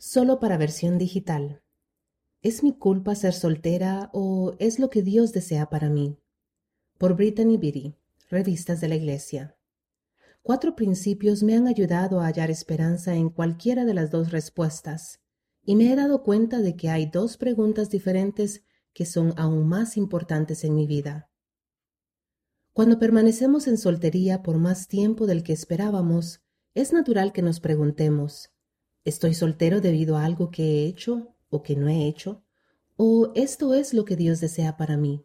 Solo para versión digital. ¿Es mi culpa ser soltera o es lo que Dios desea para mí? Por Brittany Beatty, Revistas de la Iglesia. Cuatro principios me han ayudado a hallar esperanza en cualquiera de las dos respuestas, y me he dado cuenta de que hay dos preguntas diferentes que son aún más importantes en mi vida. Cuando permanecemos en soltería por más tiempo del que esperábamos, es natural que nos preguntemos, ¿Estoy soltero debido a algo que he hecho o que no he hecho? ¿O esto es lo que Dios desea para mí?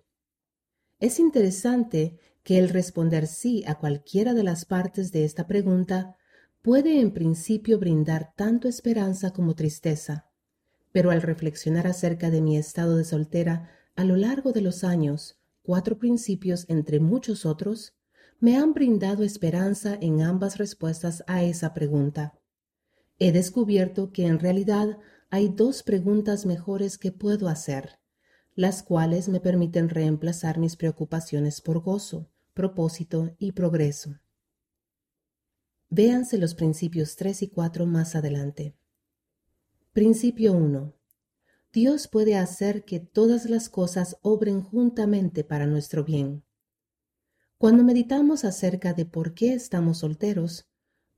Es interesante que el responder sí a cualquiera de las partes de esta pregunta puede en principio brindar tanto esperanza como tristeza, pero al reflexionar acerca de mi estado de soltera a lo largo de los años, cuatro principios entre muchos otros, me han brindado esperanza en ambas respuestas a esa pregunta he descubierto que en realidad hay dos preguntas mejores que puedo hacer, las cuales me permiten reemplazar mis preocupaciones por gozo, propósito y progreso. Véanse los principios 3 y 4 más adelante. Principio 1. Dios puede hacer que todas las cosas obren juntamente para nuestro bien. Cuando meditamos acerca de por qué estamos solteros,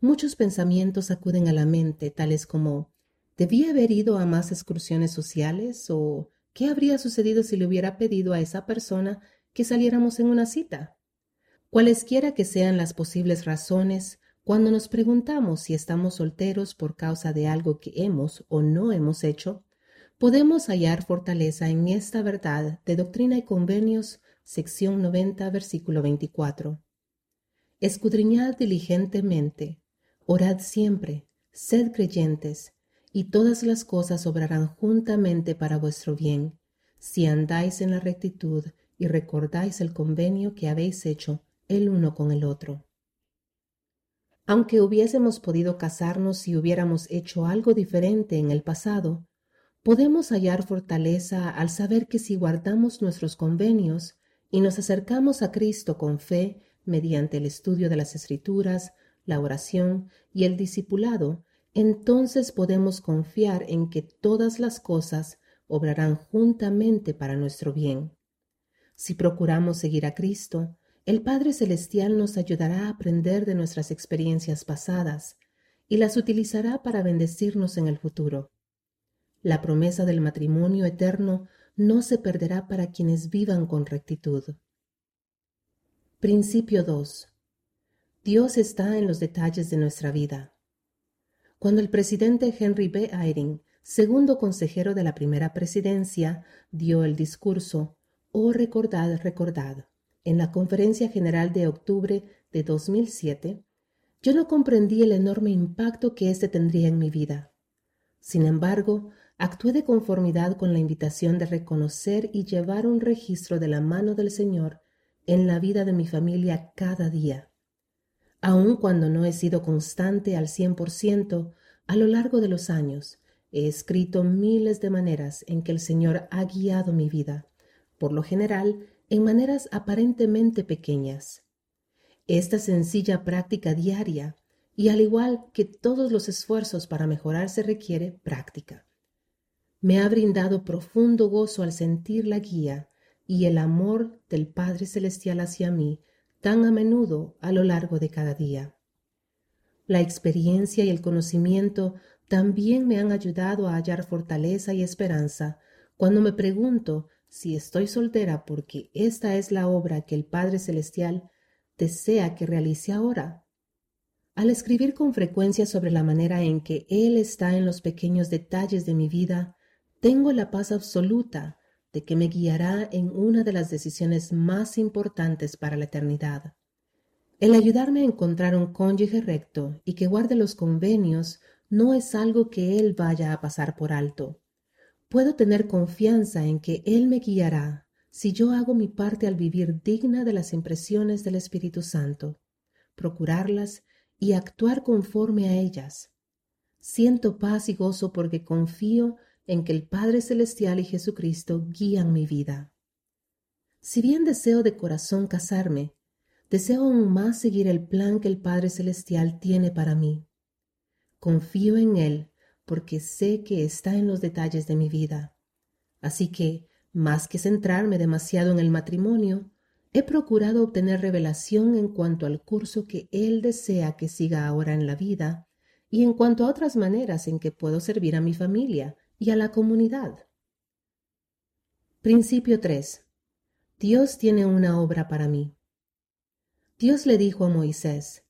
Muchos pensamientos acuden a la mente, tales como ¿debía haber ido a más excursiones sociales? o ¿qué habría sucedido si le hubiera pedido a esa persona que saliéramos en una cita? Cualesquiera que sean las posibles razones, cuando nos preguntamos si estamos solteros por causa de algo que hemos o no hemos hecho, podemos hallar fortaleza en esta verdad de Doctrina y Convenios, sección 90, versículo 24. Escudriñad diligentemente Orad siempre, sed creyentes, y todas las cosas obrarán juntamente para vuestro bien, si andáis en la rectitud y recordáis el convenio que habéis hecho el uno con el otro. Aunque hubiésemos podido casarnos si hubiéramos hecho algo diferente en el pasado, podemos hallar fortaleza al saber que si guardamos nuestros convenios y nos acercamos a Cristo con fe mediante el estudio de las Escrituras, la oración y el discipulado, entonces podemos confiar en que todas las cosas obrarán juntamente para nuestro bien. Si procuramos seguir a Cristo, el Padre Celestial nos ayudará a aprender de nuestras experiencias pasadas y las utilizará para bendecirnos en el futuro. La promesa del matrimonio eterno no se perderá para quienes vivan con rectitud. Principio 2. Dios está en los detalles de nuestra vida. Cuando el presidente Henry B. Eyring, segundo consejero de la primera presidencia, dio el discurso Oh recordad, recordad, en la conferencia general de octubre de 2007, yo no comprendí el enorme impacto que éste tendría en mi vida. Sin embargo, actué de conformidad con la invitación de reconocer y llevar un registro de la mano del Señor en la vida de mi familia cada día aun cuando no he sido constante al cien por ciento a lo largo de los años, he escrito miles de maneras en que el Señor ha guiado mi vida, por lo general en maneras aparentemente pequeñas. Esta sencilla práctica diaria, y al igual que todos los esfuerzos para mejorar se requiere práctica. Me ha brindado profundo gozo al sentir la guía y el amor del Padre Celestial hacia mí tan a menudo a lo largo de cada día. La experiencia y el conocimiento también me han ayudado a hallar fortaleza y esperanza cuando me pregunto si estoy soltera porque esta es la obra que el Padre Celestial desea que realice ahora. Al escribir con frecuencia sobre la manera en que Él está en los pequeños detalles de mi vida, tengo la paz absoluta que me guiará en una de las decisiones más importantes para la eternidad. El ayudarme a encontrar un cónyuge recto y que guarde los convenios no es algo que él vaya a pasar por alto. Puedo tener confianza en que él me guiará si yo hago mi parte al vivir digna de las impresiones del Espíritu Santo, procurarlas y actuar conforme a ellas. Siento paz y gozo porque confío en que el Padre Celestial y Jesucristo guían mi vida. Si bien deseo de corazón casarme, deseo aún más seguir el plan que el Padre Celestial tiene para mí. Confío en Él porque sé que está en los detalles de mi vida. Así que, más que centrarme demasiado en el matrimonio, he procurado obtener revelación en cuanto al curso que Él desea que siga ahora en la vida y en cuanto a otras maneras en que puedo servir a mi familia y a la comunidad. Principio 3. Dios tiene una obra para mí. Dios le dijo a Moisés,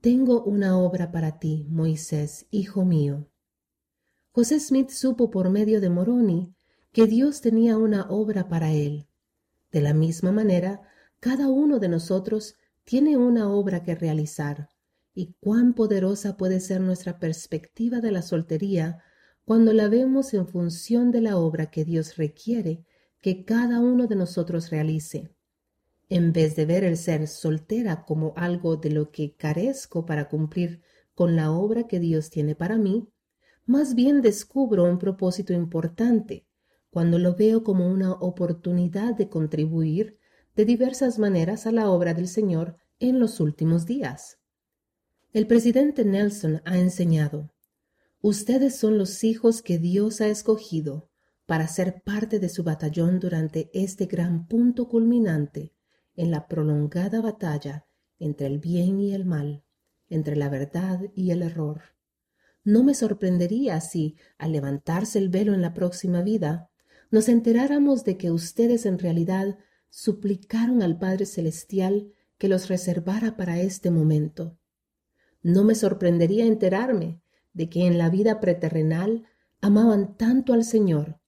Tengo una obra para ti, Moisés, hijo mío. José Smith supo por medio de Moroni que Dios tenía una obra para él. De la misma manera, cada uno de nosotros tiene una obra que realizar, y cuán poderosa puede ser nuestra perspectiva de la soltería cuando la vemos en función de la obra que Dios requiere que cada uno de nosotros realice. En vez de ver el ser soltera como algo de lo que carezco para cumplir con la obra que Dios tiene para mí, más bien descubro un propósito importante cuando lo veo como una oportunidad de contribuir de diversas maneras a la obra del Señor en los últimos días. El presidente Nelson ha enseñado, Ustedes son los hijos que Dios ha escogido para ser parte de su batallón durante este gran punto culminante en la prolongada batalla entre el bien y el mal, entre la verdad y el error. No me sorprendería si, al levantarse el velo en la próxima vida, nos enteráramos de que ustedes en realidad suplicaron al Padre Celestial que los reservara para este momento no me sorprendería enterarme de que en la vida preterrenal amaban tanto al Señor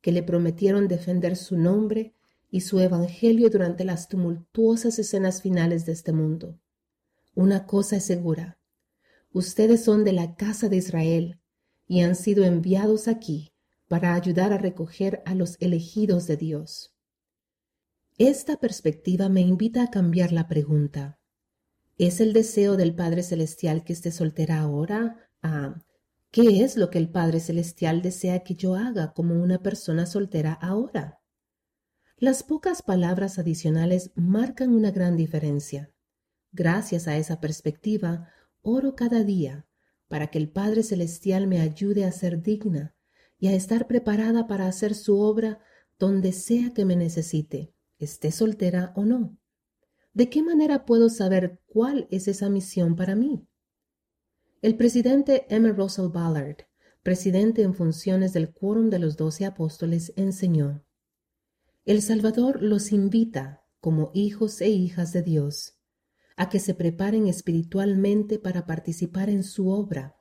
que le prometieron defender su nombre y su evangelio durante las tumultuosas escenas finales de este mundo. Una cosa es segura, ustedes son de la casa de Israel y han sido enviados aquí para ayudar a recoger a los elegidos de Dios. Esta perspectiva me invita a cambiar la pregunta. ¿Es el deseo del Padre Celestial que esté soltera ahora? Ah, ¿qué es lo que el Padre Celestial desea que yo haga como una persona soltera ahora? Las pocas palabras adicionales marcan una gran diferencia. Gracias a esa perspectiva, oro cada día para que el Padre Celestial me ayude a ser digna y a estar preparada para hacer su obra donde sea que me necesite, esté soltera o no. ¿De qué manera puedo saber cuál es esa misión para mí? El presidente M. Russell Ballard, presidente en funciones del Quórum de los Doce Apóstoles, enseñó, El Salvador los invita, como hijos e hijas de Dios, a que se preparen espiritualmente para participar en su obra,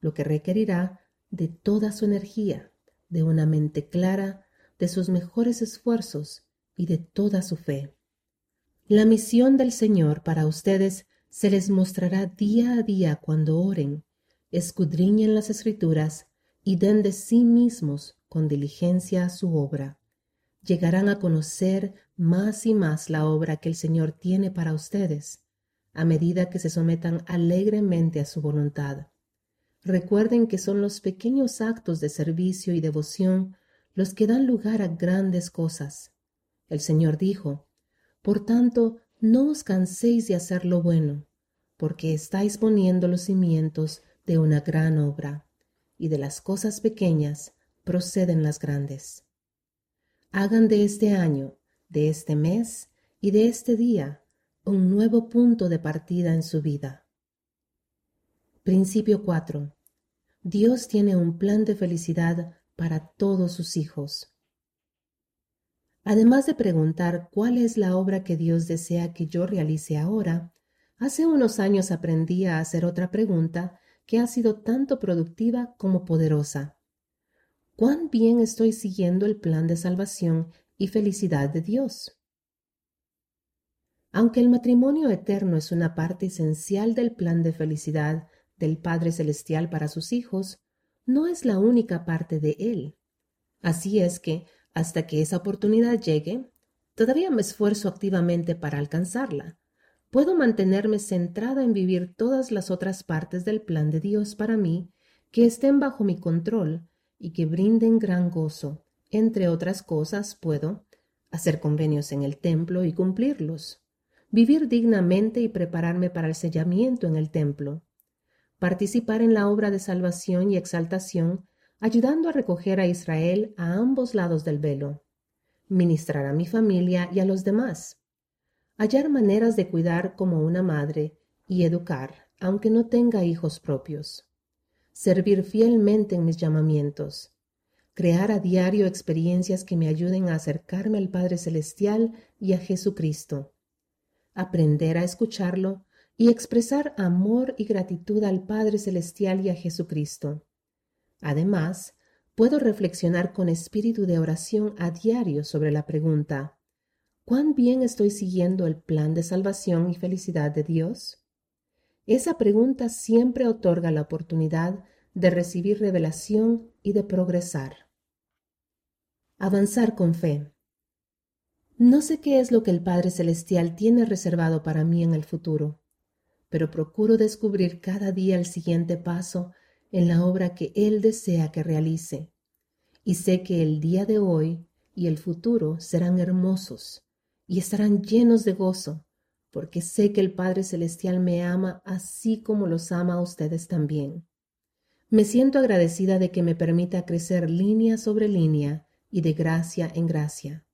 lo que requerirá de toda su energía, de una mente clara, de sus mejores esfuerzos y de toda su fe. La misión del Señor para ustedes se les mostrará día a día cuando oren, escudriñen las escrituras y den de sí mismos con diligencia a su obra. Llegarán a conocer más y más la obra que el Señor tiene para ustedes, a medida que se sometan alegremente a su voluntad. Recuerden que son los pequeños actos de servicio y devoción los que dan lugar a grandes cosas. El Señor dijo, por tanto, no os canséis de hacer lo bueno, porque estáis poniendo los cimientos de una gran obra, y de las cosas pequeñas proceden las grandes. Hagan de este año, de este mes y de este día un nuevo punto de partida en su vida. Principio 4. Dios tiene un plan de felicidad para todos sus hijos. Además de preguntar cuál es la obra que Dios desea que yo realice ahora, hace unos años aprendí a hacer otra pregunta que ha sido tanto productiva como poderosa. ¿Cuán bien estoy siguiendo el plan de salvación y felicidad de Dios? Aunque el matrimonio eterno es una parte esencial del plan de felicidad del Padre Celestial para sus hijos, no es la única parte de él. Así es que, hasta que esa oportunidad llegue, todavía me esfuerzo activamente para alcanzarla. Puedo mantenerme centrada en vivir todas las otras partes del plan de Dios para mí que estén bajo mi control y que brinden gran gozo. Entre otras cosas, puedo hacer convenios en el templo y cumplirlos, vivir dignamente y prepararme para el sellamiento en el templo, participar en la obra de salvación y exaltación, ayudando a recoger a Israel a ambos lados del velo, ministrar a mi familia y a los demás, hallar maneras de cuidar como una madre y educar, aunque no tenga hijos propios, servir fielmente en mis llamamientos, crear a diario experiencias que me ayuden a acercarme al Padre Celestial y a Jesucristo, aprender a escucharlo y expresar amor y gratitud al Padre Celestial y a Jesucristo. Además, puedo reflexionar con espíritu de oración a diario sobre la pregunta ¿Cuán bien estoy siguiendo el plan de salvación y felicidad de Dios? Esa pregunta siempre otorga la oportunidad de recibir revelación y de progresar. Avanzar con fe. No sé qué es lo que el Padre Celestial tiene reservado para mí en el futuro, pero procuro descubrir cada día el siguiente paso en la obra que Él desea que realice. Y sé que el día de hoy y el futuro serán hermosos y estarán llenos de gozo, porque sé que el Padre Celestial me ama así como los ama a ustedes también. Me siento agradecida de que me permita crecer línea sobre línea y de gracia en gracia,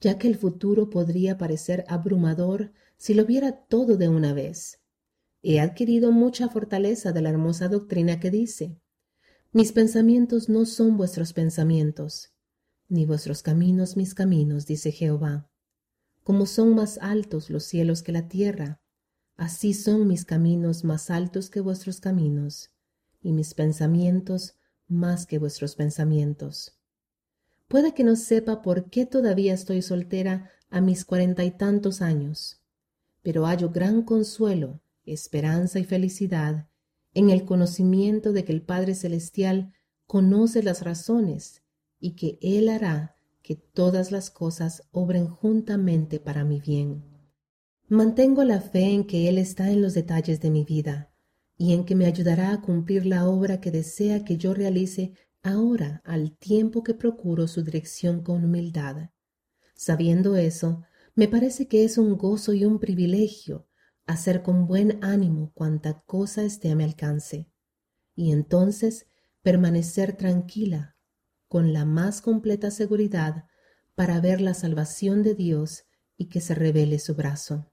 ya que el futuro podría parecer abrumador si lo viera todo de una vez he adquirido mucha fortaleza de la hermosa doctrina que dice, mis pensamientos no son vuestros pensamientos, ni vuestros caminos mis caminos, dice Jehová. Como son más altos los cielos que la tierra, así son mis caminos más altos que vuestros caminos, y mis pensamientos más que vuestros pensamientos. Puede que no sepa por qué todavía estoy soltera a mis cuarenta y tantos años, pero hallo gran consuelo esperanza y felicidad en el conocimiento de que el Padre Celestial conoce las razones y que Él hará que todas las cosas obren juntamente para mi bien. Mantengo la fe en que Él está en los detalles de mi vida y en que me ayudará a cumplir la obra que desea que yo realice ahora al tiempo que procuro su dirección con humildad. Sabiendo eso, me parece que es un gozo y un privilegio hacer con buen ánimo cuanta cosa esté a mi alcance, y entonces permanecer tranquila, con la más completa seguridad, para ver la salvación de Dios y que se revele su brazo.